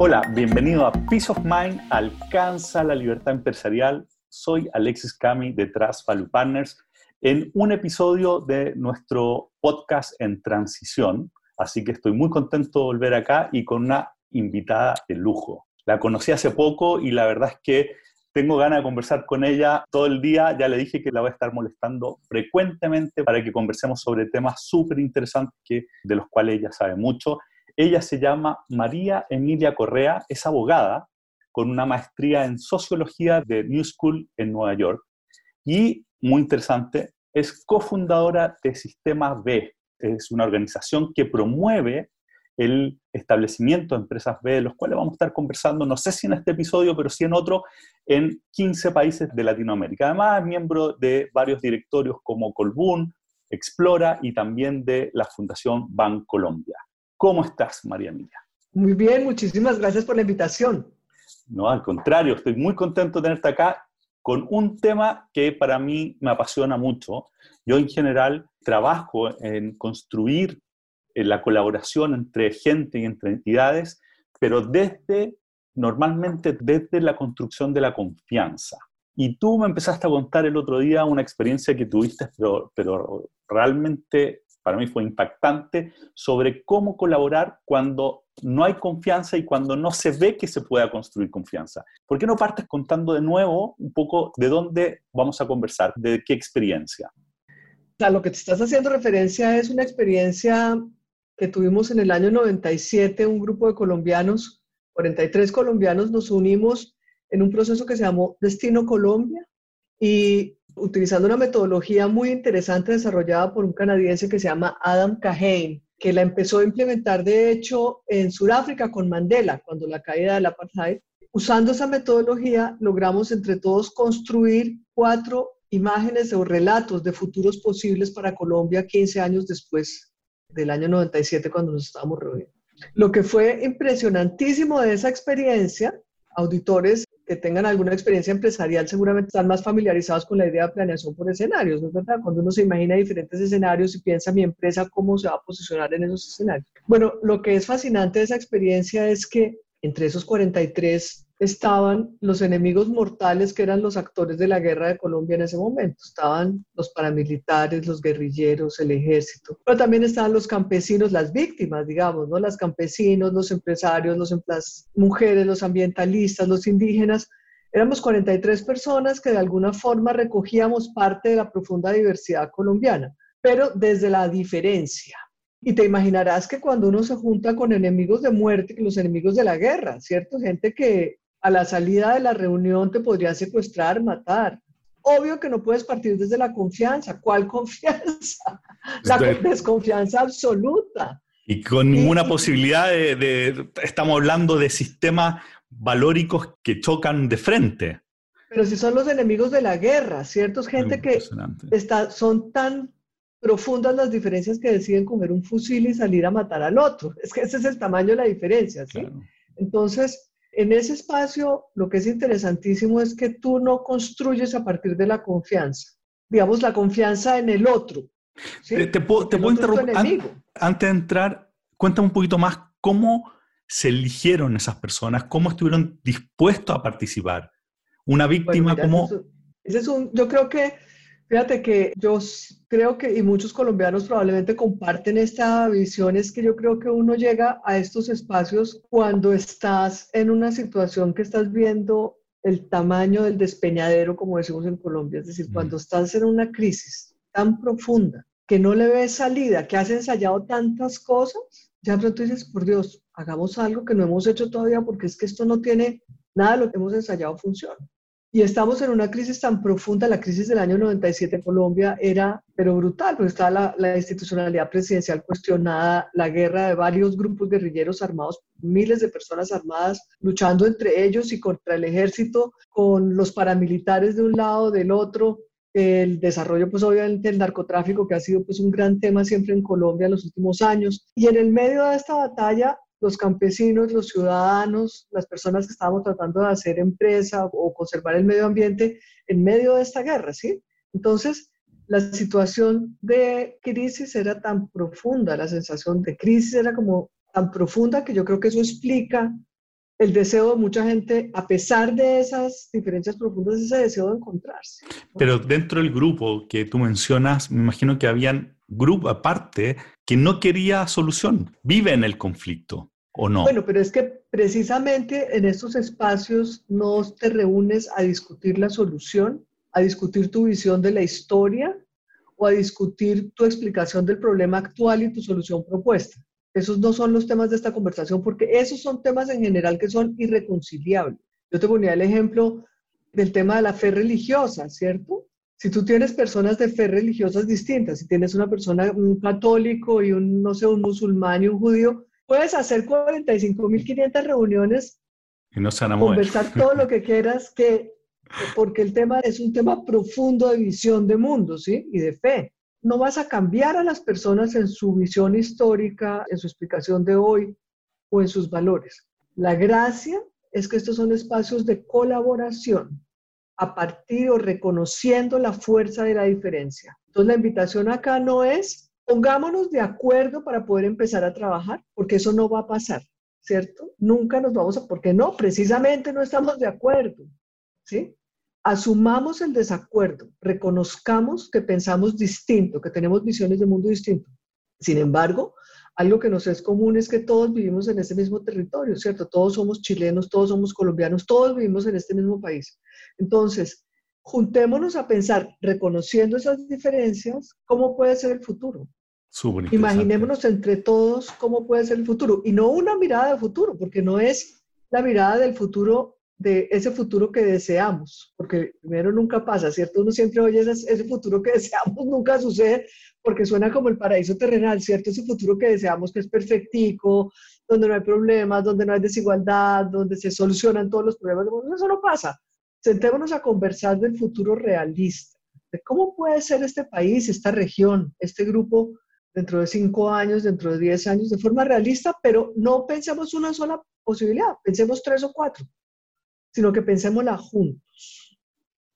Hola, bienvenido a Peace of Mind, alcanza la libertad empresarial. Soy Alexis Cami de Trust Value Partners en un episodio de nuestro podcast en transición. Así que estoy muy contento de volver acá y con una invitada de lujo. La conocí hace poco y la verdad es que tengo ganas de conversar con ella todo el día. Ya le dije que la voy a estar molestando frecuentemente para que conversemos sobre temas súper interesantes que, de los cuales ella sabe mucho. Ella se llama María Emilia Correa, es abogada con una maestría en sociología de New School en Nueva York y, muy interesante, es cofundadora de Sistemas B. Es una organización que promueve el establecimiento de empresas B, de los cuales vamos a estar conversando, no sé si en este episodio, pero sí en otro, en 15 países de Latinoamérica. Además, es miembro de varios directorios como Colbún, Explora y también de la Fundación Bancolombia. ¿Cómo estás, María Emilia? Muy bien, muchísimas gracias por la invitación. No, al contrario, estoy muy contento de tenerte acá con un tema que para mí me apasiona mucho. Yo en general trabajo en construir la colaboración entre gente y entre entidades, pero desde, normalmente desde la construcción de la confianza. Y tú me empezaste a contar el otro día una experiencia que tuviste, pero, pero realmente para mí fue impactante, sobre cómo colaborar cuando no hay confianza y cuando no se ve que se pueda construir confianza. ¿Por qué no partes contando de nuevo un poco de dónde vamos a conversar, de qué experiencia? A lo que te estás haciendo referencia es una experiencia que tuvimos en el año 97, un grupo de colombianos, 43 colombianos, nos unimos en un proceso que se llamó Destino Colombia y utilizando una metodología muy interesante desarrollada por un canadiense que se llama Adam Kahane, que la empezó a implementar de hecho en Sudáfrica con Mandela, cuando la caída del apartheid. Usando esa metodología logramos entre todos construir cuatro imágenes o relatos de futuros posibles para Colombia 15 años después del año 97 cuando nos estábamos reuniendo. Lo que fue impresionantísimo de esa experiencia, auditores que tengan alguna experiencia empresarial seguramente están más familiarizados con la idea de planeación por escenarios, ¿no es verdad? Cuando uno se imagina diferentes escenarios y piensa mi empresa cómo se va a posicionar en esos escenarios. Bueno, lo que es fascinante de esa experiencia es que entre esos 43 estaban los enemigos mortales que eran los actores de la guerra de Colombia en ese momento. Estaban los paramilitares, los guerrilleros, el ejército, pero también estaban los campesinos, las víctimas, digamos, ¿no? Las campesinos, los empresarios, los, las mujeres, los ambientalistas, los indígenas. Éramos 43 personas que de alguna forma recogíamos parte de la profunda diversidad colombiana, pero desde la diferencia. Y te imaginarás que cuando uno se junta con enemigos de muerte, los enemigos de la guerra, ¿cierto? Gente que a la salida de la reunión te podría secuestrar, matar. Obvio que no puedes partir desde la confianza. ¿Cuál confianza? La desconfianza absoluta. Y con ninguna posibilidad de, Estamos hablando de sistemas valóricos que chocan de frente. Pero si son los enemigos de la guerra, ¿cierto? Es gente que está, son tan profundas las diferencias que deciden comer un fusil y salir a matar al otro. Es que ese es el tamaño de la diferencia, ¿sí? Entonces, en ese espacio, lo que es interesantísimo es que tú no construyes a partir de la confianza, digamos, la confianza en el otro. Te, puedo, interrumpir. antes de entrar, cuéntame un poquito más cómo se eligieron esas personas, cómo estuvieron dispuestos a participar. Una víctima, como... ese es un, yo creo que Fíjate que yo creo que, y muchos colombianos probablemente comparten esta visión, es que yo creo que uno llega a estos espacios cuando estás en una situación que estás viendo el tamaño del despeñadero, como decimos en Colombia, es decir, cuando estás en una crisis tan profunda que no le ves salida, que has ensayado tantas cosas, ya pronto dices, por Dios, hagamos algo que no hemos hecho todavía porque es que esto no tiene nada de lo que hemos ensayado funciona. Y estamos en una crisis tan profunda, la crisis del año 97 en Colombia era, pero brutal, porque estaba la, institucionalidad presidencial cuestionada, la guerra de varios grupos guerrilleros armados, miles de personas armadas luchando entre ellos y contra el ejército, con los paramilitares de un lado, del otro, el desarrollo, pues obviamente el narcotráfico, que ha sido pues un gran tema siempre en Colombia en los últimos años. Y en el medio de esta batalla, los campesinos, los ciudadanos, las personas que estábamos tratando de hacer empresa o conservar el medio ambiente en medio de esta guerra, ¿sí? Entonces, la situación de crisis era tan profunda, la sensación de crisis era como tan profunda que yo creo que eso explica el deseo de mucha gente, a pesar de esas diferencias profundas, ese deseo de encontrarse. Pero dentro del grupo que tú mencionas, me imagino que habían grupo aparte que no quería solución, vive en el conflicto. ¿O no? Bueno, pero es que precisamente en estos espacios no te reúnes a discutir la solución, a discutir tu visión de la historia o a discutir tu explicación del problema actual y tu solución propuesta. Esos no son los temas de esta conversación porque esos son temas en general que son irreconciliables. Yo te ponía el ejemplo del tema de la fe religiosa, ¿cierto? Si tú tienes personas de fe religiosas distintas, si tienes una persona, un católico y un, no sé, un musulmán y un judío, puedes hacer 45.500 reuniones y no conversar todo lo que quieras, que, porque el tema es un tema profundo de visión de mundo, ¿sí? Y de fe no vas a cambiar a las personas en su visión histórica, en su explicación de hoy o en sus valores. La gracia es que estos son espacios de colaboración a partir o reconociendo la fuerza de la diferencia. Entonces la invitación acá no es pongámonos de acuerdo para poder empezar a trabajar, porque eso no va a pasar, ¿cierto? Nunca nos vamos a, porque no, precisamente no estamos de acuerdo, ¿sí? asumamos el desacuerdo, reconozcamos que pensamos distinto, que tenemos visiones de mundo distinto. Sin embargo, algo que nos es común es que todos vivimos en ese mismo territorio, ¿cierto? Todos somos chilenos, todos somos colombianos, todos vivimos en este mismo país. Entonces, juntémonos a pensar, reconociendo esas diferencias, cómo puede ser el futuro. Imaginémonos entre todos cómo puede ser el futuro. Y no una mirada de futuro, porque no es la mirada del futuro de ese futuro que deseamos, porque primero nunca pasa, ¿cierto? Uno siempre oye ese, ese, futuro que deseamos, nunca sucede, porque suena como el paraíso terrenal, ¿cierto? Ese futuro que deseamos que es perfectico, donde no hay problemas, donde no hay desigualdad, donde se solucionan todos los problemas eso no pasa. Sentémonos a conversar del futuro realista, de cómo puede ser este país, esta región, este grupo dentro de cinco años, dentro de diez años, de forma realista, pero no pensemos una sola posibilidad, pensemos tres o cuatro sino que pensémosla juntos.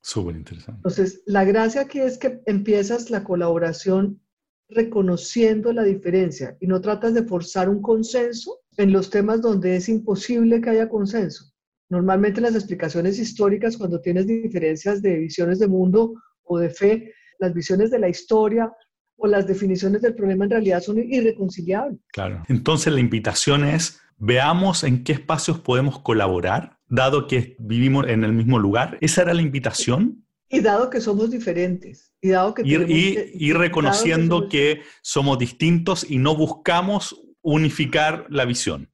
Súper interesante. Entonces, la gracia aquí es que empiezas la colaboración reconociendo la diferencia y no tratas de forzar un consenso en los temas donde es imposible que haya consenso. Normalmente las explicaciones históricas, cuando tienes diferencias de visiones de mundo o de fe, las visiones de la historia o las definiciones del problema en realidad son irreconciliables. Claro. Entonces la invitación es, veamos en qué espacios podemos colaborar dado que vivimos en el mismo lugar? ¿Esa era la invitación? Y dado que somos diferentes. Y, dado que y, reconociendo que somos... distintos y no buscamos unificar la visión.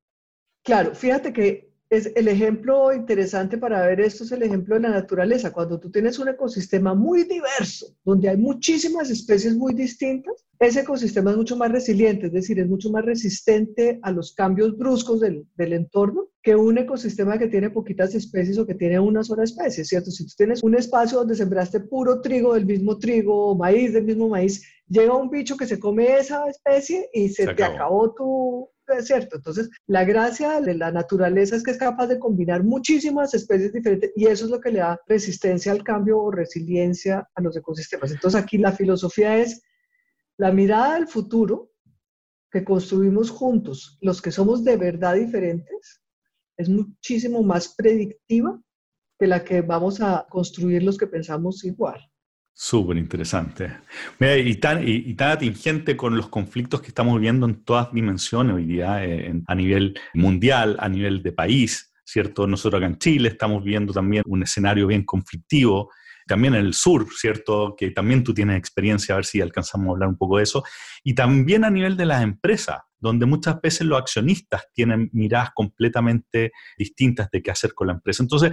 Claro, fíjate que es el ejemplo interesante para ver esto es el ejemplo de la naturaleza. Cuando tú tienes un ecosistema muy diverso, donde hay muchísimas especies muy distintas, ese ecosistema es mucho más resiliente, es decir, es mucho más resistente a los cambios bruscos del, del entorno que un ecosistema que tiene poquitas especies o que tiene una sola especie, ¿cierto? Si tú tienes un espacio donde sembraste puro trigo del mismo trigo o maíz del mismo maíz, llega un bicho que se come esa especie y se, te acabó tu, ¿cierto? Entonces, la gracia de la naturaleza es que es capaz de combinar muchísimas especies diferentes y eso es lo que le da resistencia al cambio o resiliencia a los ecosistemas. Entonces, aquí la filosofía es la mirada al futuro que construimos juntos, los que somos de verdad diferentes, es muchísimo más predictiva que la que vamos a construir los que pensamos igual. Súper interesante. y, tan, y, tan atingente con los conflictos que estamos viviendo en todas dimensiones hoy día, eh, a nivel mundial, a nivel de país, ¿cierto? Nosotros acá en Chile estamos viviendo también un escenario bien conflictivo, también en el sur, ¿cierto? Que también tú tienes experiencia, a ver si alcanzamos a hablar un poco de eso, y también a nivel de las empresas donde muchas veces los accionistas tienen miradas completamente distintas de qué hacer con la empresa. Entonces,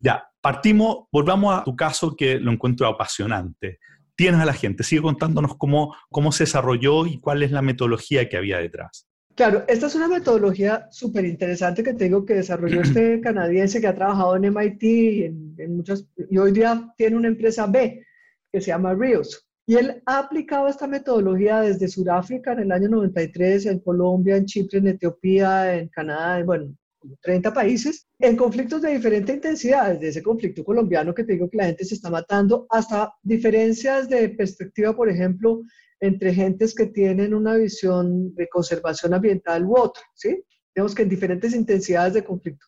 ya, partimos, volvamos a tu caso que lo encuentro apasionante. Tienes a la gente, sigue contándonos cómo, cómo se desarrolló y cuál es la metodología que había detrás. Claro, esta es una metodología súper interesante que tengo que desarrolló este canadiense que ha trabajado en MIT y, en, muchas, y hoy día tiene una empresa B que se llama Rios. Y él ha aplicado esta metodología desde Sudáfrica en el año 93, en Colombia, en Chipre, en Etiopía, en Canadá, en, bueno, 30 países, en conflictos de diferente intensidad, desde ese conflicto colombiano que te digo que la gente se está matando, hasta diferencias de perspectiva, por ejemplo, entre gentes que tienen una visión de conservación ambiental u otra, ¿sí? Digamos que en diferentes intensidades de conflicto.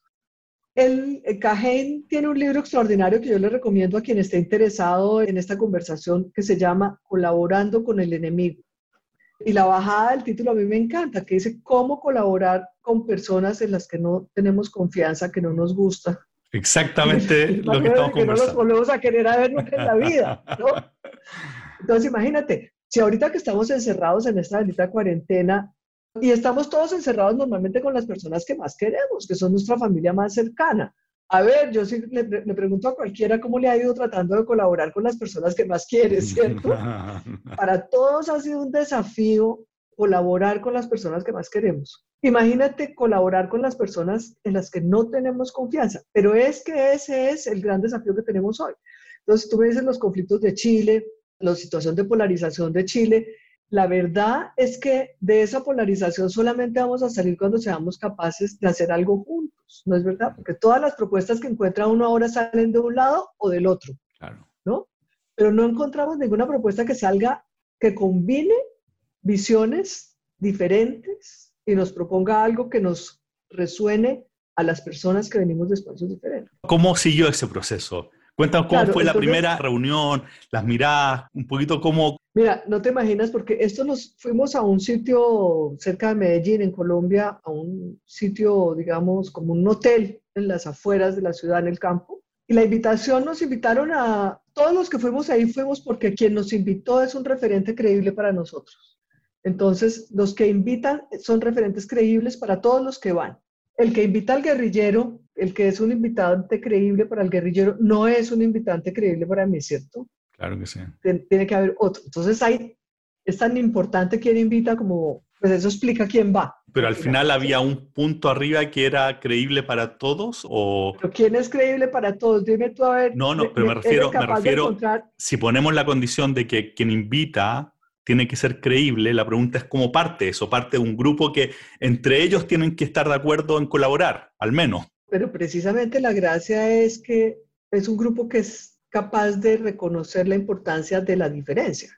el, el tiene un libro extraordinario que yo le recomiendo a quien esté interesado en esta conversación que se llama Colaborando con el enemigo. Y la bajada del título a mí me encanta, que dice cómo colaborar con personas en las que no tenemos confianza, que no nos gusta. Exactamente lo que estamos que no los volvemos a querer a ver nunca en la vida, ¿no? Entonces imagínate, si ahorita que estamos encerrados en esta bendita cuarentena y estamos todos encerrados normalmente con las personas que más queremos, que son nuestra familia más cercana. A ver, yo sí le, le, pregunto a cualquiera cómo le ha ido tratando de colaborar con las personas que más quiere, ¿cierto? Para todos ha sido un desafío colaborar con las personas que más queremos. Imagínate colaborar con las personas en las que no tenemos confianza, pero es que ese es el gran desafío que tenemos hoy. Entonces, tú me dices los conflictos de Chile, la situación de polarización de Chile, la verdad es que de esa polarización solamente vamos a salir cuando seamos capaces de hacer algo juntos, ¿no es verdad? Porque todas las propuestas que encuentra uno ahora salen de un lado o del otro, claro. ¿no? Pero no encontramos ninguna propuesta que salga, que combine visiones diferentes y nos proponga algo que nos resuene a las personas que venimos de espacios diferentes. ¿Cómo siguió ese proceso? Cuéntanos cómo fue la primera reunión, las miradas, un poquito cómo... Mira, no te imaginas porque esto nos fuimos a un sitio cerca de Medellín, en Colombia, a un sitio, digamos, como un hotel en las afueras de la ciudad, en el campo. Y la invitación nos invitaron a, todos los que fuimos ahí fuimos porque quien nos invitó es un referente creíble para nosotros. Entonces, los que invitan son referentes creíbles para todos los que van. El que invita al guerrillero el que es un invitante creíble para el guerrillero no es un invitante creíble para mí, ¿cierto? Claro que sí. Tiene que haber otro. Entonces hay, es tan importante quién invita como, pues eso explica quién va. Pero al final había un punto arriba que era creíble para todos o... ¿Pero quién es creíble para todos? Dime tú a ver. No, no, pero me refiero, me refiero, si ponemos la condición de que quien invita tiene que ser creíble, la pregunta es cómo parte eso, parte de un grupo que entre ellos tienen que estar de acuerdo en colaborar, al menos pero precisamente la gracia es que es un grupo que es capaz de reconocer la importancia de la diferencia,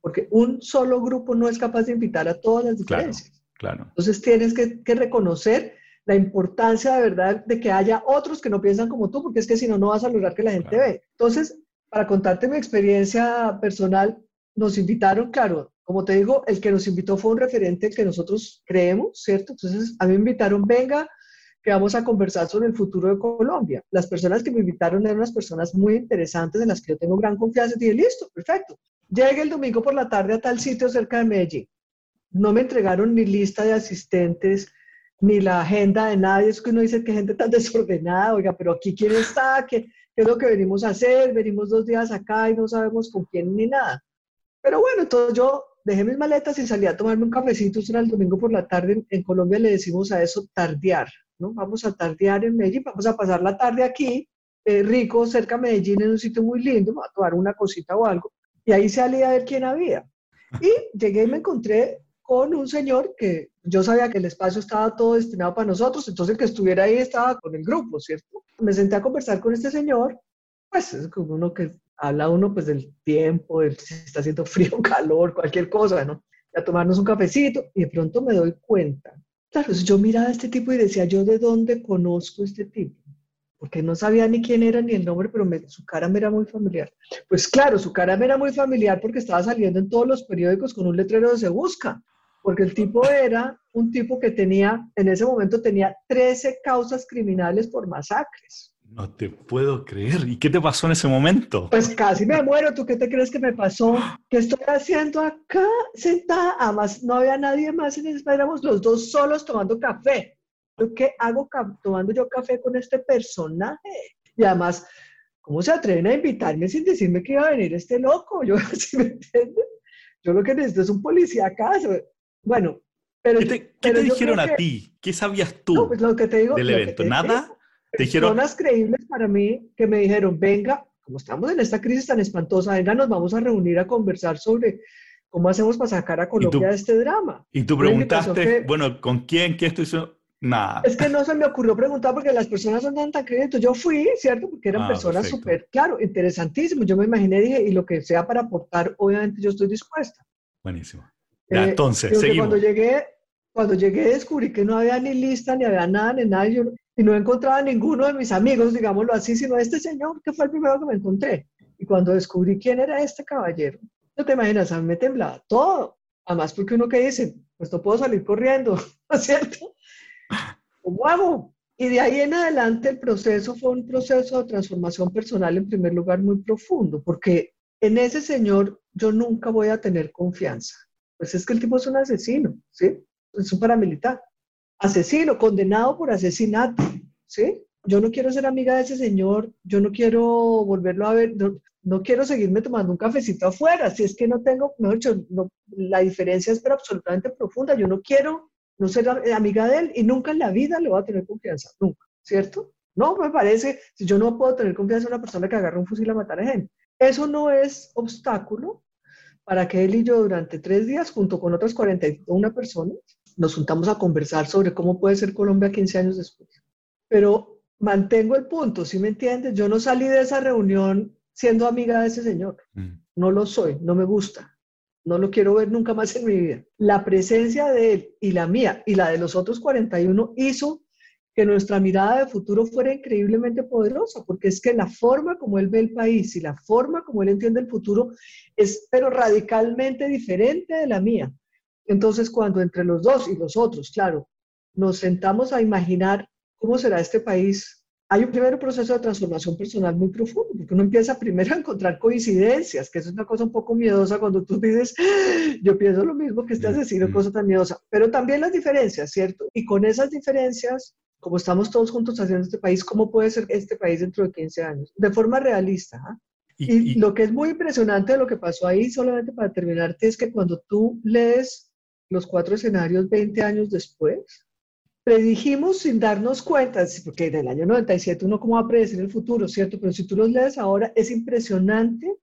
porque un solo grupo no es capaz de invitar a todas las diferencias. Claro, Entonces tienes que, que, reconocer la importancia de verdad de que haya otros que no piensan como tú, porque es que si no, no vas a lograr que la gente ve. Entonces, para contarte mi experiencia personal, nos invitaron, claro, como te digo, el que nos invitó fue un referente que nosotros creemos, ¿cierto? Entonces, a mí me invitaron, venga, que vamos a conversar sobre el futuro de Colombia. Las personas que me invitaron eran unas personas muy interesantes en las que yo tengo gran confianza y dije, listo, perfecto. Llegué el domingo por la tarde a tal sitio cerca de Medellín. No me entregaron ni lista de asistentes, ni la agenda de nadie. Es que uno dice que gente tan desordenada, oiga, pero aquí quién está, ¿Qué, qué es lo que venimos a hacer, venimos dos días acá y no sabemos con quién ni nada. Pero bueno, entonces yo dejé mis maletas y salí a tomarme un cafecito, eso era el domingo por la tarde, en Colombia le decimos a eso tardear, ¿no? Vamos a tardear en Medellín, vamos a pasar la tarde aquí, eh, rico, cerca de Medellín, en un sitio muy lindo, a tomar una cosita o algo. Y ahí salí a ver quién había. Y llegué y me encontré con un señor que yo sabía que el espacio estaba todo destinado para nosotros, entonces el que estuviera ahí estaba con el grupo, ¿cierto? Me senté a conversar con este señor, pues es como uno que habla uno pues del tiempo, de si está haciendo frío, calor, cualquier cosa, ¿no? a tomarnos un cafecito y de pronto me doy cuenta Claro, yo miraba a este tipo y decía, ¿yo de dónde conozco este tipo? Porque no sabía ni quién era ni el nombre, pero su cara me era muy familiar. Pues claro, su cara me era muy familiar porque estaba saliendo en todos los periódicos con un letrero de se busca. Porque el tipo era un tipo que tenía, en ese momento tenía 13 causas criminales por masacres. No te puedo creer. ¿Y qué te pasó en ese momento? Pues casi me muero. ¿Tú qué te crees que me pasó? ¿Qué estoy haciendo acá sentada? Además, no había nadie más en el éramos los dos solos tomando café. ¿Qué hago tomando yo café con este personaje? Y además, ¿cómo se atreven a invitarme sin decirme que iba a venir este loco? Yo, ¿sí me entiendes? Yo lo que necesito es un policía acá. Bueno, pero... ¿Qué te, dijeron a ti? ¿Qué sabías tú pues lo que te digo, del evento? ¿Nada? Personas creíbles para mí que me dijeron, venga, como estamos en esta crisis tan espantosa, venga, nos vamos a reunir a conversar sobre cómo hacemos para sacar a Colombia de este drama. Y tú preguntaste, bueno, ¿con quién? ¿Qué estoy Nada. Es que no se me ocurrió preguntar porque las personas son tan, tan creyentes. Yo fui, ¿cierto? Porque eran ah, personas súper, claro, interesantísimas. Yo me imaginé, dije, y lo que sea para aportar, obviamente yo estoy dispuesta. Buenísimo. Ya, eh, entonces, seguimos. Cuando llegué, Cuando llegué descubrí que no había ni lista, ni había nada, ni nada, y, y no encontraba ninguno de mis amigos, digámoslo así, sino este señor que fue el primero que me encontré. Y cuando descubrí quién era este caballero, no te imaginas, a mí me temblaba todo. Además, porque uno que dice, pues no puedo salir corriendo, ¿no es cierto? ¿Cómo hago? Y de ahí en adelante el proceso fue un proceso de transformación personal en primer lugar muy profundo, porque en ese señor yo nunca voy a tener confianza. Pues es que el tipo es un asesino, ¿sí? Es un paramilitar. Asesino, condenado por asesinato, ¿sí? Yo no quiero ser amiga de ese señor, yo no quiero volverlo a ver, no, quiero seguirme tomando un cafecito afuera, si es que no tengo, no, no, la diferencia es pero absolutamente profunda, yo no quiero no ser amiga de él y nunca en la vida le voy a tener confianza, nunca, ¿cierto? No, me parece, si yo no puedo tener confianza en una persona que agarra un fusil a matar a gente. Eso no es obstáculo para que él y yo durante tres días, junto con otras 41 personas, nos juntamos a conversar sobre cómo puede ser Colombia 15 años después. Pero mantengo el punto, ¿sí me entiendes? Yo no salí de esa reunión siendo amiga de ese señor. Mm. No lo soy, no me gusta no lo quiero ver nunca más en mi vida. La presencia de él y la mía y la de los otros 41 hizo que nuestra mirada de futuro fuera increíblemente poderosa, porque es que la forma como él ve el país y la forma como él entiende el futuro es pero radicalmente diferente de la mía. Entonces, cuando entre los dos y los otros, claro, nos sentamos a imaginar cómo será este país hay un primer proceso de transformación personal muy profundo, porque uno empieza primero a encontrar coincidencias, que es una cosa un poco miedosa cuando tú dices, yo pienso lo mismo que este asesino, cosa tan miedosa, pero también las diferencias, ¿cierto? Y con esas diferencias, como estamos todos juntos haciendo este país, ¿cómo puede ser este país dentro de 15 años? De forma realista. ¿ah? Y, y lo que es muy impresionante de lo que pasó ahí, solamente para terminarte, es que cuando tú lees los cuatro escenarios 20 años después, predijimos sin darnos cuenta, porque en el año 97 uno cómo va a predecir el futuro, ¿cierto? Pero si tú los lees ahora, es impresionante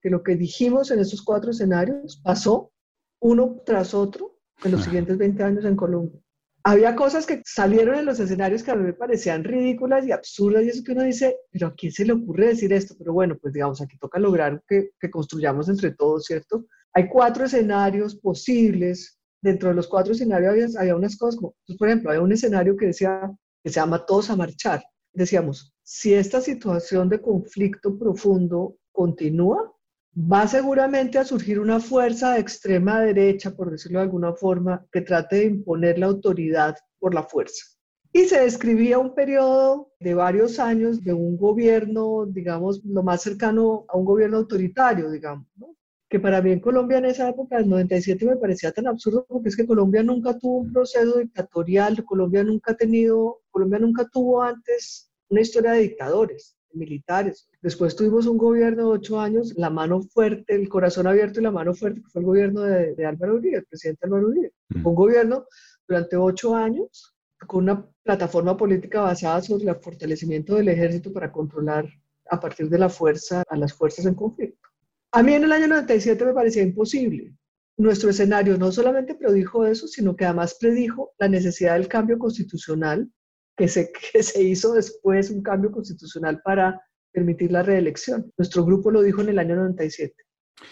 que lo que dijimos en esos cuatro escenarios pasó uno tras otro en los siguientes 20 años en Colombia. Había cosas que salieron en los escenarios que a mí me parecían ridículas y absurdas y eso que uno dice, pero ¿a quién se le ocurre decir esto? Pero bueno, pues digamos, aquí toca lograr que, que construyamos entre todos, ¿cierto? Hay cuatro escenarios posibles dentro de los cuatro escenarios había, unas cosas como, por ejemplo, había un escenario que decía, que se llama Todos a Marchar. Decíamos, si esta situación de conflicto profundo continúa, va seguramente a surgir una fuerza de extrema derecha, por decirlo de alguna forma, que trate de imponer la autoridad por la fuerza. Y se describía un periodo de varios años de un gobierno, digamos, lo más cercano a un gobierno autoritario, digamos, ¿no? Que para mí en Colombia en esa época, del 97, me parecía tan absurdo porque es que Colombia nunca tuvo un proceso dictatorial, Colombia nunca ha tenido, Colombia nunca tuvo antes una historia de dictadores, de militares. Después tuvimos un gobierno de ocho años, la mano fuerte, el corazón abierto y la mano fuerte, que fue el gobierno de, Álvaro Uribe, el presidente Álvaro Uribe. Mm. Un gobierno durante ocho años con una plataforma política basada sobre el fortalecimiento del ejército para controlar a partir de la fuerza a las fuerzas en conflicto. A mí en el año 97 me parecía imposible. Nuestro escenario no solamente predijo eso, sino que además predijo la necesidad del cambio constitucional, que se, que se hizo después un cambio constitucional para permitir la reelección. Nuestro grupo lo dijo en el año 97.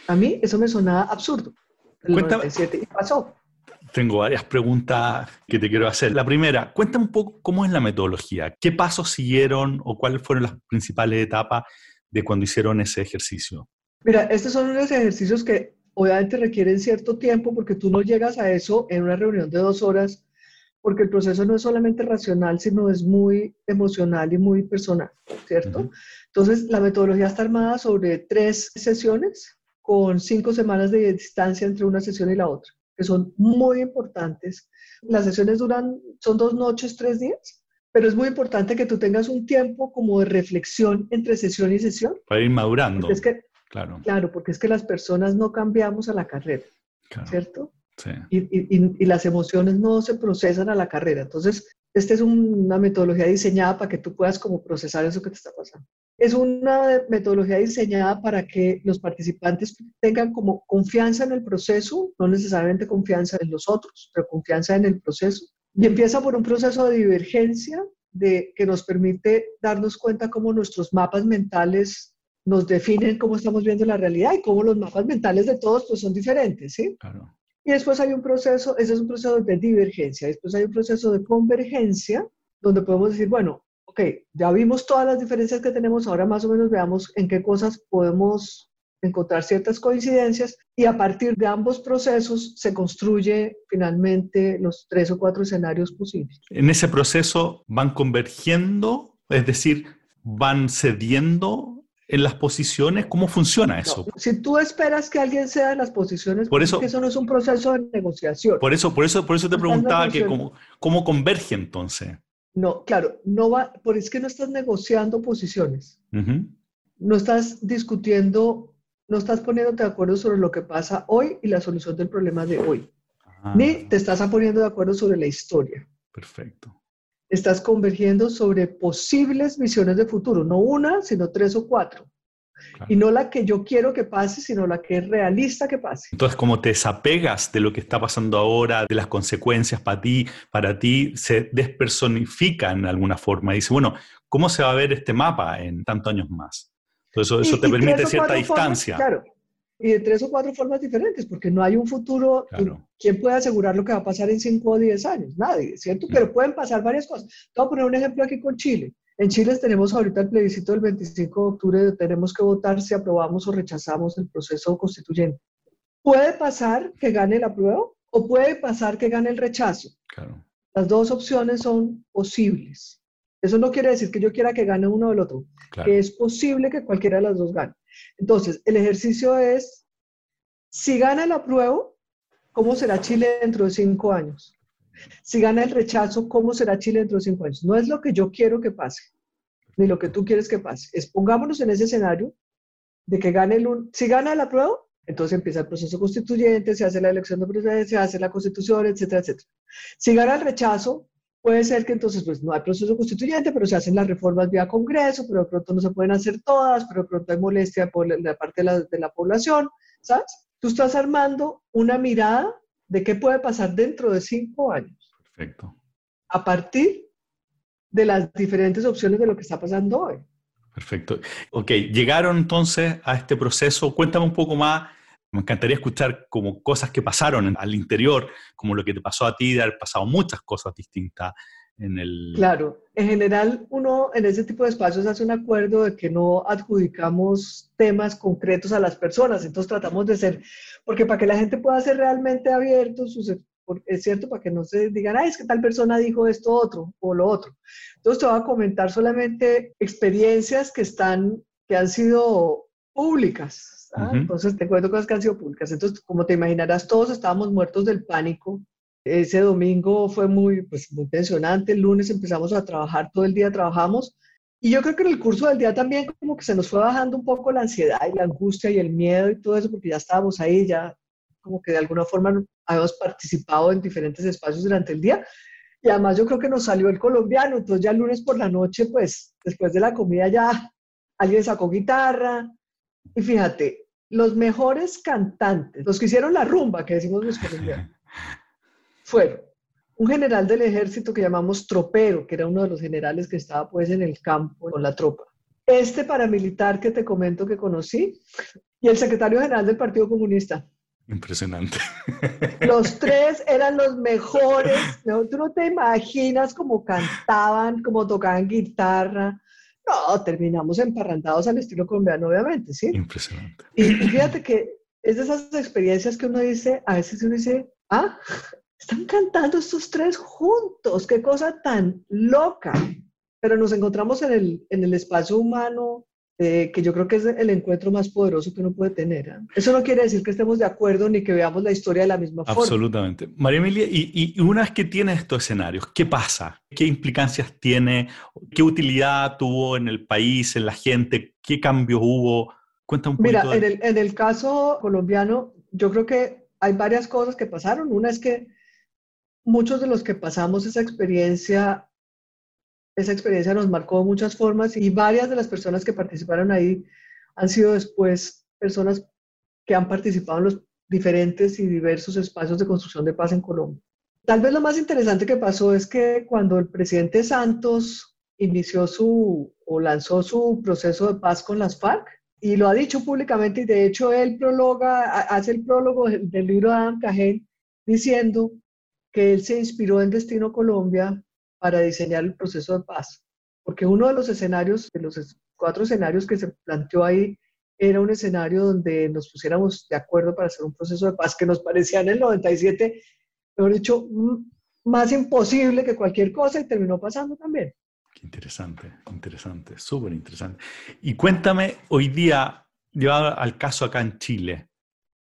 A mí eso me sonaba absurdo. El 97 y pasó. Tengo varias preguntas que te quiero hacer. La primera, cuéntame un poco cómo es la metodología, qué pasos siguieron o cuáles fueron las principales etapas de cuando hicieron ese ejercicio. Mira, estos son unos ejercicios que obviamente requieren cierto tiempo porque tú no llegas a eso en una reunión de dos horas porque el proceso no es solamente racional, sino es muy emocional y muy personal, ¿cierto? Entonces, la metodología está armada sobre tres sesiones con cinco semanas de distancia entre una sesión y la otra, que son muy importantes. Las sesiones duran, son dos noches, tres días, pero es muy importante que tú tengas un tiempo como de reflexión entre sesión y sesión. Para ir madurando. Es que Claro. Claro, porque es que las personas no cambiamos a la carrera, ¿cierto? Sí. Y, y, las emociones no se procesan a la carrera. Entonces, esta es una metodología diseñada para que tú puedas como procesar eso que te está pasando. Es una metodología diseñada para que los participantes tengan como confianza en el proceso, no necesariamente confianza en los otros, pero confianza en el proceso. Y empieza por un proceso de divergencia de, que nos permite darnos cuenta cómo nuestros mapas mentales nos definen cómo estamos viendo la realidad y cómo los mapas mentales de todos pues son diferentes, ¿sí? Claro. Y después hay un proceso, ese es un proceso de divergencia, después hay un proceso de convergencia, donde podemos decir, bueno, ok, ya vimos todas las diferencias que tenemos, ahora más o menos veamos en qué cosas podemos encontrar ciertas coincidencias y a partir de ambos procesos se construye finalmente los tres o cuatro escenarios posibles. En ese proceso van convergiendo, es decir, van cediendo en las posiciones? ¿Cómo funciona eso? si tú esperas que alguien ceda en las posiciones, por eso, eso no es un proceso de negociación. Por eso, por eso, por eso te preguntaba que cómo, cómo converge entonces. No, claro, no va, por es que no estás negociando posiciones. No estás discutiendo, no estás poniéndote de acuerdo sobre lo que pasa hoy y la solución del problema de hoy. Ah. Ni te estás poniendo de acuerdo sobre la historia. Perfecto. Estás convergiendo sobre posibles visiones de futuro, no una, sino tres o cuatro. Y no la que yo quiero que pase, sino la que es realista que pase. Entonces, como te desapegas de lo que está pasando ahora, de las consecuencias para ti, para ti se despersonifica en alguna forma. Y dice, bueno, ¿cómo se va a ver este mapa en tantos años más? Entonces, eso, te permite cierta distancia. claro, y de tres o cuatro formas diferentes, porque no hay un futuro. ¿Quién puede asegurar lo que va a pasar en cinco o diez años? Nadie, ¿cierto? Mm. Pero pueden pasar varias cosas. Te voy a poner un ejemplo aquí con Chile. En Chile tenemos ahorita el plebiscito del 25 de octubre, tenemos que votar si aprobamos o rechazamos el proceso constituyente. Puede pasar que gane el apruebo o puede pasar que gane el rechazo. Las dos opciones son posibles. Eso no quiere decir que yo quiera que gane uno o el otro, que es posible que cualquiera de las dos gane. Entonces, el ejercicio es, si gana el apruebo, ¿cómo será Chile dentro de cinco años? Si gana el rechazo, ¿cómo será Chile dentro de cinco años? No es lo que yo quiero que pase, ni lo que tú quieres que pase. Es pongámonos en ese escenario de que gane el un... Si gana el apruebo, entonces empieza el proceso constituyente, se hace la elección de presidente, se hace la constitución, etcétera, etcétera. Si gana el rechazo, puede ser que entonces pues no hay proceso constituyente, pero se hacen las reformas vía Congreso, pero de pronto no se pueden hacer todas, pero de pronto hay molestia por la parte de la, de la población, ¿sabes? Tú estás armando una mirada de qué puede pasar dentro de cinco años. Perfecto. A partir de las diferentes opciones de lo que está pasando hoy. Perfecto. Ok, llegaron entonces a este proceso. Cuéntame un poco más. Me encantaría escuchar como cosas que pasaron al interior, como lo que te pasó a ti, de haber pasado muchas cosas distintas en el... Claro, en general uno en ese tipo de espacios hace un acuerdo de que no adjudicamos temas concretos a las personas, entonces tratamos de ser, porque para que la gente pueda ser realmente abierto, es cierto, para que no se digan, ay, es que tal persona dijo esto otro o lo otro. Entonces te voy a comentar solamente experiencias que están, que han sido públicas. Entonces te cuento cosas que han sido públicas. Entonces, como te imaginarás, todos estábamos muertos del pánico ese domingo fue muy, pues, muy tensionante. El lunes empezamos a trabajar, todo el día trabajamos. Y yo creo que en el curso del día también como que se nos fue bajando un poco la ansiedad y la angustia y el miedo y todo eso, porque ya estábamos ahí, ya como que de alguna forma habíamos participado en diferentes espacios durante el día. Y además yo creo que nos salió el colombiano, entonces ya el lunes por la noche, pues después de la comida ya alguien sacó guitarra. Y fíjate, los mejores cantantes, los que hicieron la rumba, que decimos los colombianos, fueron un general del ejército que llamamos tropero, que era uno de los generales que estaba pues en el campo con la tropa. Este paramilitar que te comento que conocí y el secretario general del Partido Comunista. Impresionante. Los tres eran los mejores. ¿no? Tú no te imaginas cómo cantaban, cómo tocaban guitarra. No, terminamos emparrantados al estilo colombiano, obviamente, ¿sí? Impresionante. Y, y fíjate que es de esas experiencias que uno dice, a veces uno dice, ah, están cantando estos tres juntos, qué cosa tan loca. Pero nos encontramos en el, en el espacio humano, eh, que yo creo que es el encuentro más poderoso que uno puede tener. ¿ah? Eso no quiere decir que estemos de acuerdo ni que veamos la historia de la misma forma. Absolutamente. María Emilia, y, y, una vez que tienes estos escenarios, ¿qué pasa? ¿Qué implicancias tiene? ¿Qué utilidad tuvo en el país, en la gente? ¿Qué cambios hubo? Cuenta un poco. Mira, en, el, en el caso colombiano, yo creo que hay varias cosas que pasaron. Una es que muchos de los que pasamos esa experiencia, esa experiencia nos marcó de muchas formas y varias de las personas que participaron ahí han sido después personas que han participado en los diferentes y diversos espacios de construcción de paz en Colombia. Tal vez lo más interesante que pasó es que cuando el presidente Santos inició su o lanzó su proceso de paz con las FARC, y lo ha dicho públicamente, y de hecho él prologa, hace el prólogo del, libro de Adam Cajén, diciendo que él se inspiró en Destino Colombia para diseñar el proceso de paz, porque uno de los escenarios, de los cuatro escenarios que se planteó ahí, era un escenario donde nos pusiéramos de acuerdo para hacer un proceso de paz que nos parecía en el 97, mejor dicho, más imposible que cualquier cosa y terminó pasando también. Qué interesante, interesante, súper interesante. Y cuéntame, hoy día, llevado al caso acá en Chile,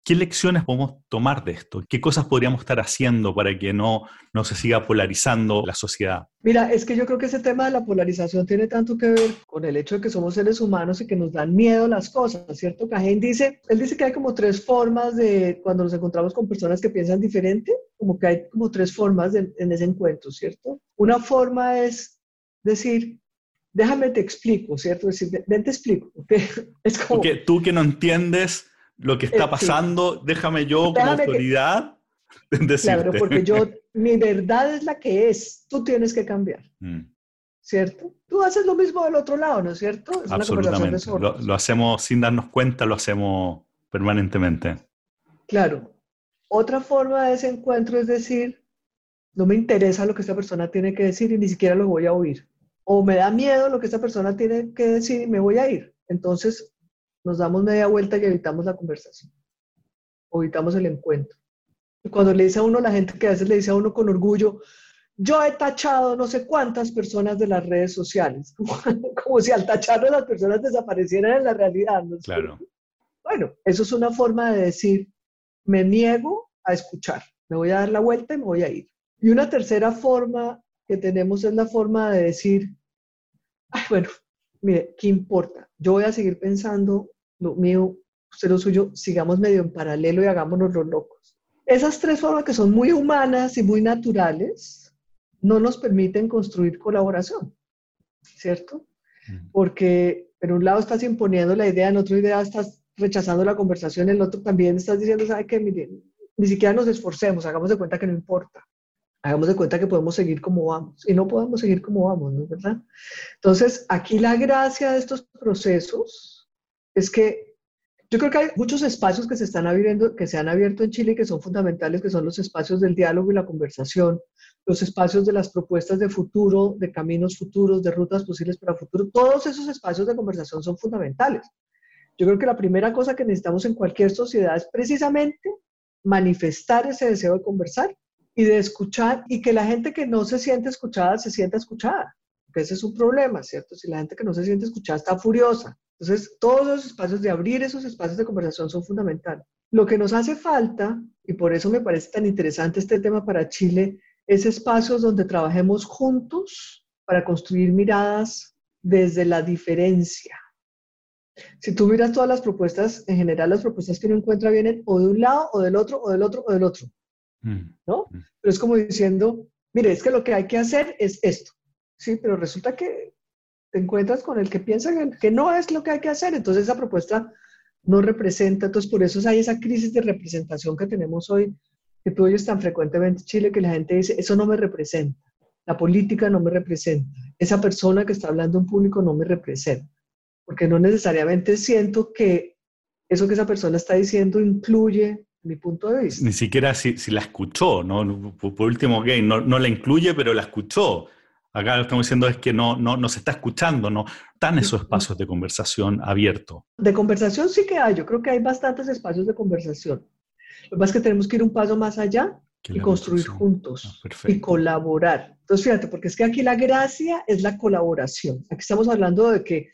¿qué lecciones podemos tomar de esto? ¿Qué cosas podríamos estar haciendo para que no, no se siga polarizando la sociedad? Mira, es que yo creo que ese tema de la polarización tiene tanto que ver con el hecho de que somos seres humanos y que nos dan miedo las cosas, ¿cierto? Cajén dice, él dice que hay como tres formas de, cuando nos encontramos con personas que piensan diferente, como que hay como tres formas en ese encuentro, ¿cierto? Una forma es decir, déjame te explico, ¿cierto? Decir, ven te explico, Es como... Porque tú que no entiendes lo que está eh, pasando, déjame yo como autoridad decirte. Claro, porque yo, mi verdad es la que es, tú tienes que cambiar. Mm. ¿Cierto? Tú haces lo mismo del otro lado, ¿no es cierto? Es Absolutamente. lo, lo hacemos sin darnos cuenta, lo hacemos permanentemente. Claro. Otra forma de ese encuentro es decir, no me interesa lo que esta persona tiene que decir y ni siquiera lo voy a oír. O me da miedo lo que esta persona tiene que decir y me voy a ir. Entonces nos damos media vuelta y evitamos la conversación. O evitamos el encuentro. Y cuando le dice a uno, la gente que a veces le dice a uno con orgullo, yo he tachado no sé cuántas personas de las redes sociales, como, si al tacharlo las personas desaparecieran en la realidad. Claro. Bueno, eso es una forma de decir, me niego a escuchar, me voy a dar la vuelta y me voy a ir. Y una tercera forma que tenemos es la forma de decir, bueno, mire, ¿qué importa? Yo voy a seguir pensando lo mío, usted lo suyo, sigamos medio en paralelo y hagámonos los locos. Esas tres formas que son muy humanas y muy naturales no nos permiten construir colaboración, ¿cierto? Mm. Porque en un lado estás imponiendo la idea, en otro idea estás rechazando la conversación, en el otro también estás diciendo, ¿sabe qué? ni siquiera nos esforcemos, hagamos de cuenta que no importa hagamos de cuenta que podemos seguir como vamos y no podemos seguir como vamos, ¿no es verdad? Entonces, aquí la gracia de estos procesos es que yo creo que hay muchos espacios que se están abriendo, que se han abierto en Chile y que son fundamentales, que son los espacios del diálogo y la conversación, los espacios de las propuestas de futuro, de caminos futuros, de rutas posibles para el futuro. Todos esos espacios de conversación son fundamentales. Yo creo que la primera cosa que necesitamos en cualquier sociedad es precisamente manifestar ese deseo de conversar y de escuchar y que la gente que no se siente escuchada se sienta escuchada. Porque ese es un problema, ¿cierto? Si la gente que no se siente escuchada está furiosa. Entonces, todos los espacios de abrir esos espacios de conversación son fundamentales. Lo que nos hace falta, y por eso me parece tan interesante este tema para Chile, es espacios donde trabajemos juntos para construir miradas desde la diferencia. Si tú miras todas las propuestas, en general las propuestas que uno encuentra vienen o de un lado o del otro o del otro o del otro. Mm, ¿no? Mm. Pero es como diciendo, mire, es que lo que hay que hacer es esto, ¿sí? Pero resulta que te encuentras con el que piensa que no es lo que hay que hacer, entonces esa propuesta no representa, entonces por eso hay esa crisis de representación que tenemos hoy, que tú oyes tan frecuentemente en Chile, que la gente dice, eso no me representa, la política no me representa, esa persona que está hablando en público no me representa, porque no necesariamente siento que eso que esa persona está diciendo incluye mi punto de vista. Ni siquiera si, la escuchó, ¿no? Por, último, gay, no, no, la incluye, pero la escuchó. Acá lo que estamos diciendo es que no, no, no se está escuchando, no están esos espacios de conversación abiertos. De conversación sí que hay, yo creo que hay bastantes espacios de conversación. Lo es que tenemos que ir un paso más allá y construir juntos ah, y colaborar. Entonces, fíjate, porque es que aquí la gracia es la colaboración. Aquí estamos hablando de que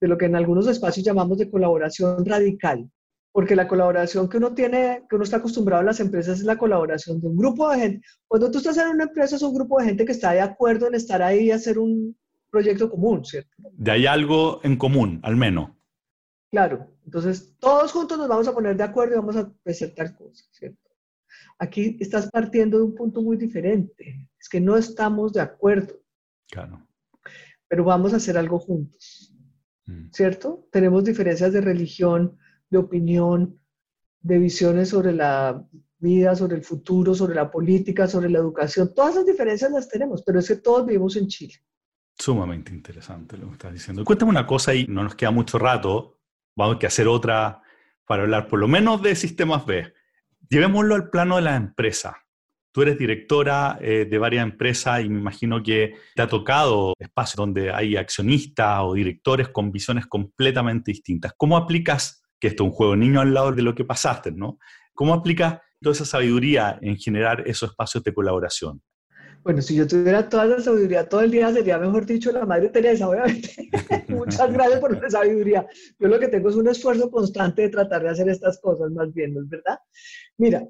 de lo que en algunos espacios llamamos de colaboración radical porque la colaboración que uno tiene, que uno está acostumbrado a las empresas es la colaboración de un grupo de gente. Cuando tú estás en una empresa es un grupo de gente que está de acuerdo en estar ahí y hacer un proyecto común, ¿cierto? De ahí algo en común, al menos. Claro, entonces todos juntos nos vamos a poner de acuerdo y vamos a hacer tal cosa, ¿cierto? Aquí estás partiendo de un punto muy diferente, es que no estamos de acuerdo. Claro. Pero vamos a hacer algo juntos, mm. ¿cierto? Tenemos diferencias de religión, de opinión, de visiones sobre la vida, sobre el futuro, sobre la política, sobre la educación. Todas esas diferencias las tenemos, pero es que todos vivimos en Chile. Sumamente interesante lo que estás diciendo. Cuéntame una cosa y no nos queda mucho rato, vamos a hacer otra para hablar por lo menos de sistemas B. Llevémoslo al plano de la empresa. Tú eres directora eh, de varias empresas y me imagino que te ha tocado espacios donde hay accionistas o directores con visiones completamente distintas. ¿Cómo aplicas, que esto es un juego niño al lado de lo que pasaste, ¿no? ¿Cómo aplicas toda esa sabiduría en generar esos espacios de colaboración? Bueno, si yo tuviera toda esa sabiduría todo el día, sería mejor dicho la Madre Teresa, obviamente. Muchas gracias por la sabiduría. Yo lo que tengo es un esfuerzo constante de tratar de hacer estas cosas, más bien, ¿no es verdad? Mira,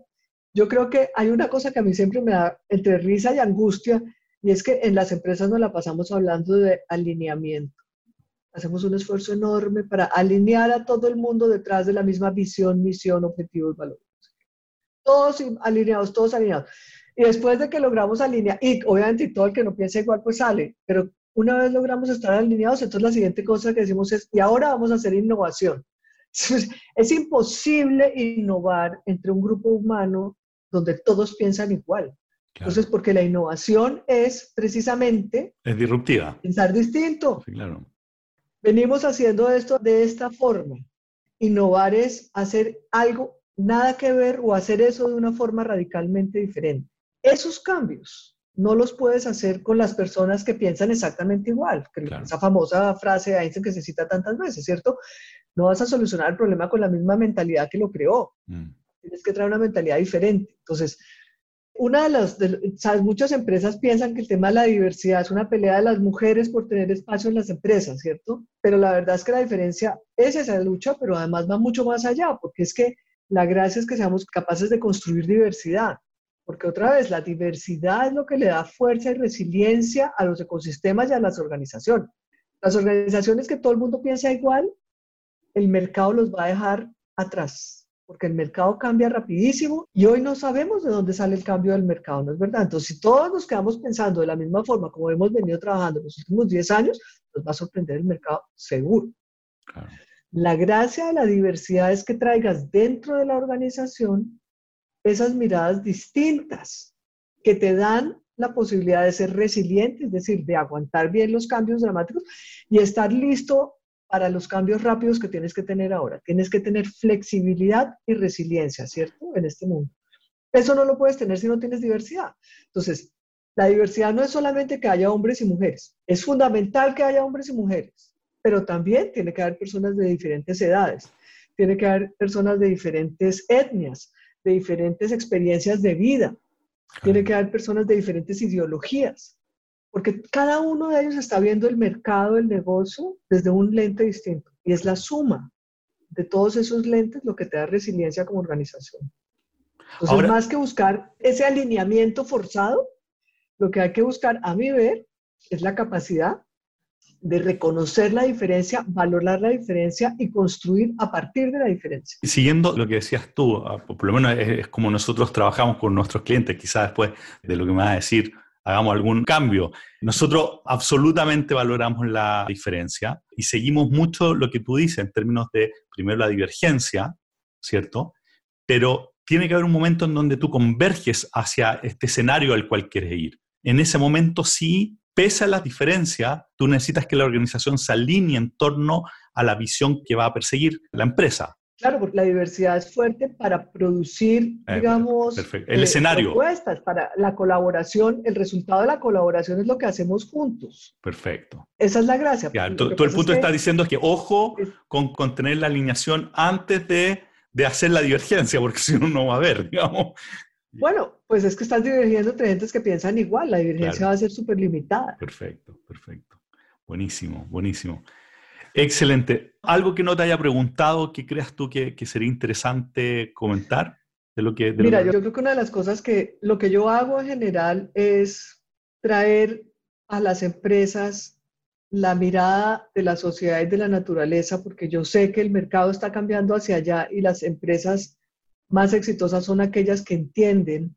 yo creo que hay una cosa que a mí siempre me da entre risa y angustia, y es que en las empresas nos la pasamos hablando de alineamiento. Hacemos un esfuerzo enorme para alinear a todo el mundo detrás de la misma visión, misión, objetivos, valores. Todos alineados, todos alineados. Y después de que logramos alinear, y obviamente todo el que no piensa igual pues sale, pero una vez logramos estar alineados, entonces la siguiente cosa que decimos es, y ahora vamos a hacer innovación. Es imposible innovar entre un grupo humano donde todos piensan igual. Entonces, porque la innovación es precisamente... Es disruptiva. Pensar distinto. Sí, claro. Venimos haciendo esto de esta forma. Innovar es hacer algo nada que ver o hacer eso de una forma radicalmente diferente. Esos cambios no los puedes hacer con las personas que piensan exactamente igual. Esa famosa frase de Einstein que se cita tantas veces, ¿cierto? No vas a solucionar el problema con la misma mentalidad que lo creó. Mm. Tienes que traer una mentalidad diferente. Entonces, una de las, ¿sabes? muchas empresas piensan que el tema de la diversidad es una pelea de las mujeres por tener espacio en las empresas, ¿cierto? Pero la verdad es que la diferencia es esa lucha, pero además va mucho más allá, porque es que la gracia es que seamos capaces de construir diversidad. Porque otra vez, la diversidad es lo que le da fuerza y resiliencia a los ecosistemas y a las organizaciones. Las organizaciones que todo el mundo piensa igual, el mercado los va a dejar atrás, porque el mercado cambia rapidísimo y hoy no sabemos de dónde sale el cambio del mercado, ¿no es verdad? Entonces, si todos nos quedamos pensando de la misma forma como hemos venido trabajando en los últimos 10 años, nos va a sorprender el mercado seguro. La gracia de la diversidad es que traigas dentro de la organización esas miradas distintas que te dan la posibilidad de ser resiliente, es decir, de aguantar bien los cambios dramáticos y estar listo para los cambios rápidos que tienes que tener ahora. Tienes que tener flexibilidad y resiliencia, ¿cierto? En este mundo. Eso no lo puedes tener si no tienes diversidad. Entonces, la diversidad no es solamente que haya hombres y mujeres, es fundamental que haya hombres y mujeres, pero también tiene que haber personas de diferentes edades, tiene que haber personas de diferentes etnias, de diferentes experiencias de vida. Tiene que haber personas de diferentes ideologías, porque cada uno de ellos está viendo el mercado, el negocio, desde un lente distinto. Y es la suma de todos esos lentes lo que te da resiliencia como organización. Entonces, más que buscar ese alineamiento forzado, lo que hay que buscar, a mi ver, es la capacidad de reconocer la diferencia, valorar la diferencia y construir a partir de la diferencia. Y siguiendo lo que decías tú, ah, por lo menos es, como nosotros trabajamos con nuestros clientes, quizás después de lo que me vas a decir, hagamos algún cambio. Nosotros absolutamente valoramos la diferencia y seguimos mucho lo que tú dices en términos de, primero, la divergencia, ¿cierto? Pero tiene que haber un momento en donde tú converges hacia este escenario al cual quieres ir. En ese momento sí pese a las diferencias, tú necesitas que la organización se alinee en torno a la visión que va a perseguir la empresa. Claro, porque la diversidad es fuerte para producir, eh, digamos, el eh, escenario. Propuestas para la colaboración. El resultado de la colaboración es lo que hacemos juntos. Perfecto. Esa es la gracia. todo, el punto está diciendo es que ojo con, con, tener la alineación antes de, de hacer la divergencia, porque si no, no va a haber, digamos. Bueno, pues es que estás divergiendo entre gentes que piensan igual, la divergencia va a ser súper limitada. Perfecto, perfecto. Buenísimo, buenísimo. Excelente. ¿Algo que no te haya preguntado que creas tú que, sería interesante comentar? De lo que, Mira, yo creo que una de las cosas que lo que yo hago en general es traer a las empresas la mirada de la sociedad y de la naturaleza, porque yo sé que el mercado está cambiando hacia allá y las empresas más exitosas son aquellas que entienden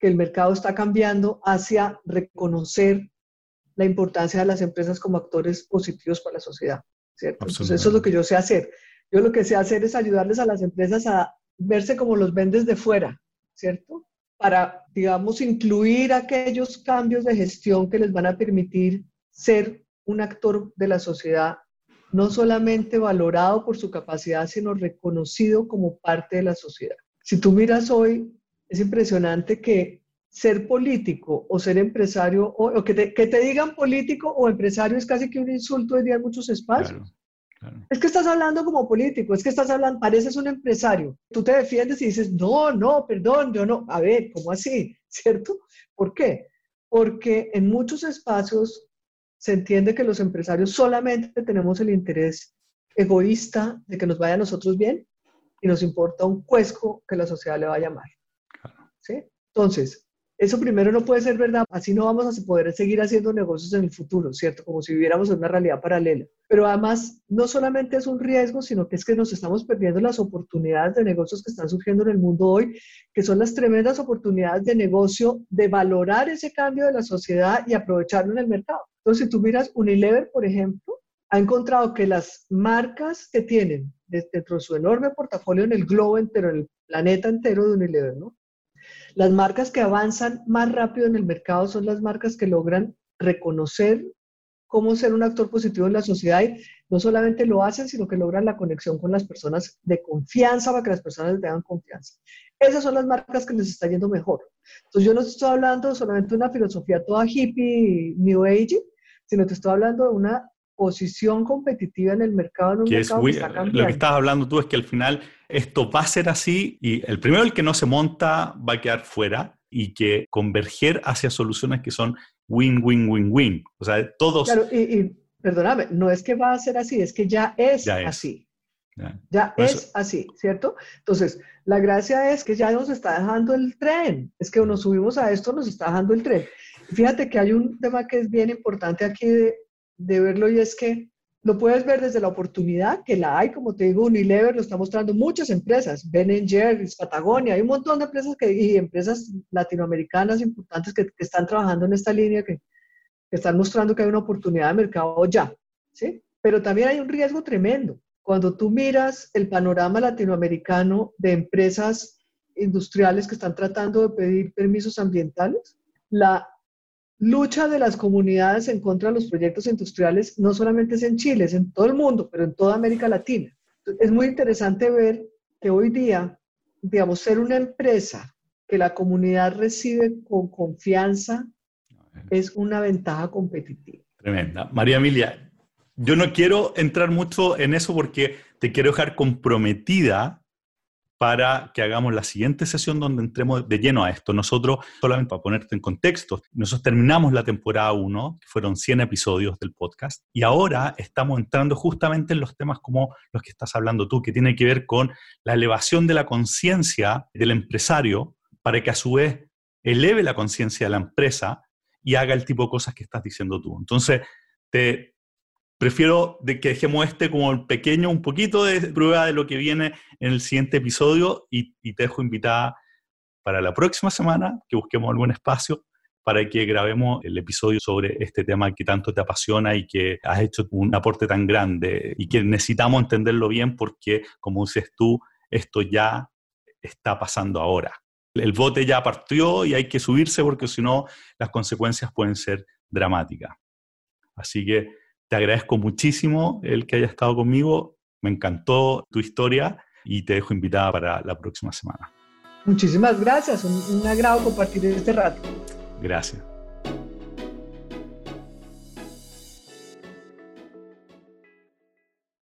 que el mercado está cambiando hacia reconocer la importancia de las empresas como actores positivos para la sociedad. ¿Cierto? Entonces, eso es lo que yo sé hacer. Yo lo que sé hacer es ayudarles a las empresas a verse como los ven desde fuera, ¿cierto? Para, digamos, incluir aquellos cambios de gestión que les van a permitir ser un actor de la sociedad no solamente valorado por su capacidad, sino reconocido como parte de la sociedad. Si tú miras hoy, es impresionante que ser político o ser empresario, o, que, te, digan político o empresario es casi que un insulto hoy día en muchos espacios. Es que estás hablando como político, es que estás hablando, pareces un empresario. Tú te defiendes y dices, no, no, perdón, yo no. A ver, ¿cómo así? ¿Cierto? ¿Por qué? Porque en muchos espacios se entiende que los empresarios solamente tenemos el interés egoísta de que nos vaya a nosotros bien y nos importa un cuesco que la sociedad le vaya mal. ¿Sí? Entonces, eso primero no puede ser verdad, así no vamos a poder seguir haciendo negocios en el futuro, ¿cierto? Como si viviéramos en una realidad paralela. Pero además, no solamente es un riesgo, sino que es que nos estamos perdiendo las oportunidades de negocios que están surgiendo en el mundo hoy, que son las tremendas oportunidades de negocio de valorar ese cambio de la sociedad y aprovecharlo en el mercado. Entonces, si tú miras Unilever, por ejemplo, ha encontrado que las marcas que tienen dentro de su enorme portafolio en el globo entero, en el planeta entero de Unilever, ¿no? Las marcas que avanzan más rápido en el mercado son las marcas que logran reconocer cómo ser un actor positivo en la sociedad y no solamente lo hacen, sino que logran la conexión con las personas de confianza para que las personas les tengan confianza. Esas son las marcas que les está yendo mejor. Entonces yo no estoy hablando solamente de una filosofía toda hippie, new age, sino te estoy hablando de una posición competitiva en el mercado. En un que mercado lo que estás hablando tú es que al final esto va a ser así y el primero, el que no se monta, va a quedar fuera y que converger hacia soluciones que son win, win, win, win. O sea, todos... Claro, y, perdóname, no es que va a ser así, es que ya es, así. Ya, es así, ¿cierto? Entonces, la gracia es que ya nos está dejando el tren. Es que nos subimos a esto, nos está dejando el tren. Fíjate que hay un tema que es bien importante aquí de, de verlo y es que lo puedes ver desde la oportunidad, que la hay, como te digo, Unilever lo está mostrando muchas empresas, Ben Jerry's, Patagonia, hay un montón de empresas que, y empresas latinoamericanas importantes que, están trabajando en esta línea, que, que, están mostrando que hay una oportunidad de mercado ya, ¿sí? Pero también hay un riesgo tremendo. Cuando tú miras el panorama latinoamericano de empresas industriales que están tratando de pedir permisos ambientales, la lucha de las comunidades en contra de los proyectos industriales no solamente es en Chile, es en todo el mundo, pero en toda América Latina. Es muy interesante ver que hoy día, digamos, ser una empresa que la comunidad recibe con confianza es una ventaja competitiva. Tremenda. María Emilia, yo no quiero entrar mucho en eso porque te quiero dejar comprometida para que hagamos la siguiente sesión donde entremos de lleno a esto. Nosotros, solamente para ponerte en contexto, nosotros terminamos la temporada 1, que fueron 100 episodios del podcast, y ahora estamos entrando justamente en los temas como los que estás hablando tú, que tiene que ver con la elevación de la conciencia del empresario para que a su vez eleve la conciencia de la empresa y haga el tipo de cosas que estás diciendo tú. Entonces, te, prefiero que dejemos este como pequeño, un poquito de prueba de lo que viene en el siguiente episodio y, te dejo invitada para la próxima semana, que busquemos algún espacio para que grabemos el episodio sobre este tema que tanto te apasiona y que has hecho un aporte tan grande y que necesitamos entenderlo bien porque, como dices tú, esto ya está pasando ahora. El bote ya partió y hay que subirse porque si no las consecuencias pueden ser dramáticas. Así que te agradezco muchísimo el que haya estado conmigo. Me encantó tu historia y te dejo invitada para la próxima semana. Muchísimas gracias. Un, un agrado compartir este rato. Gracias.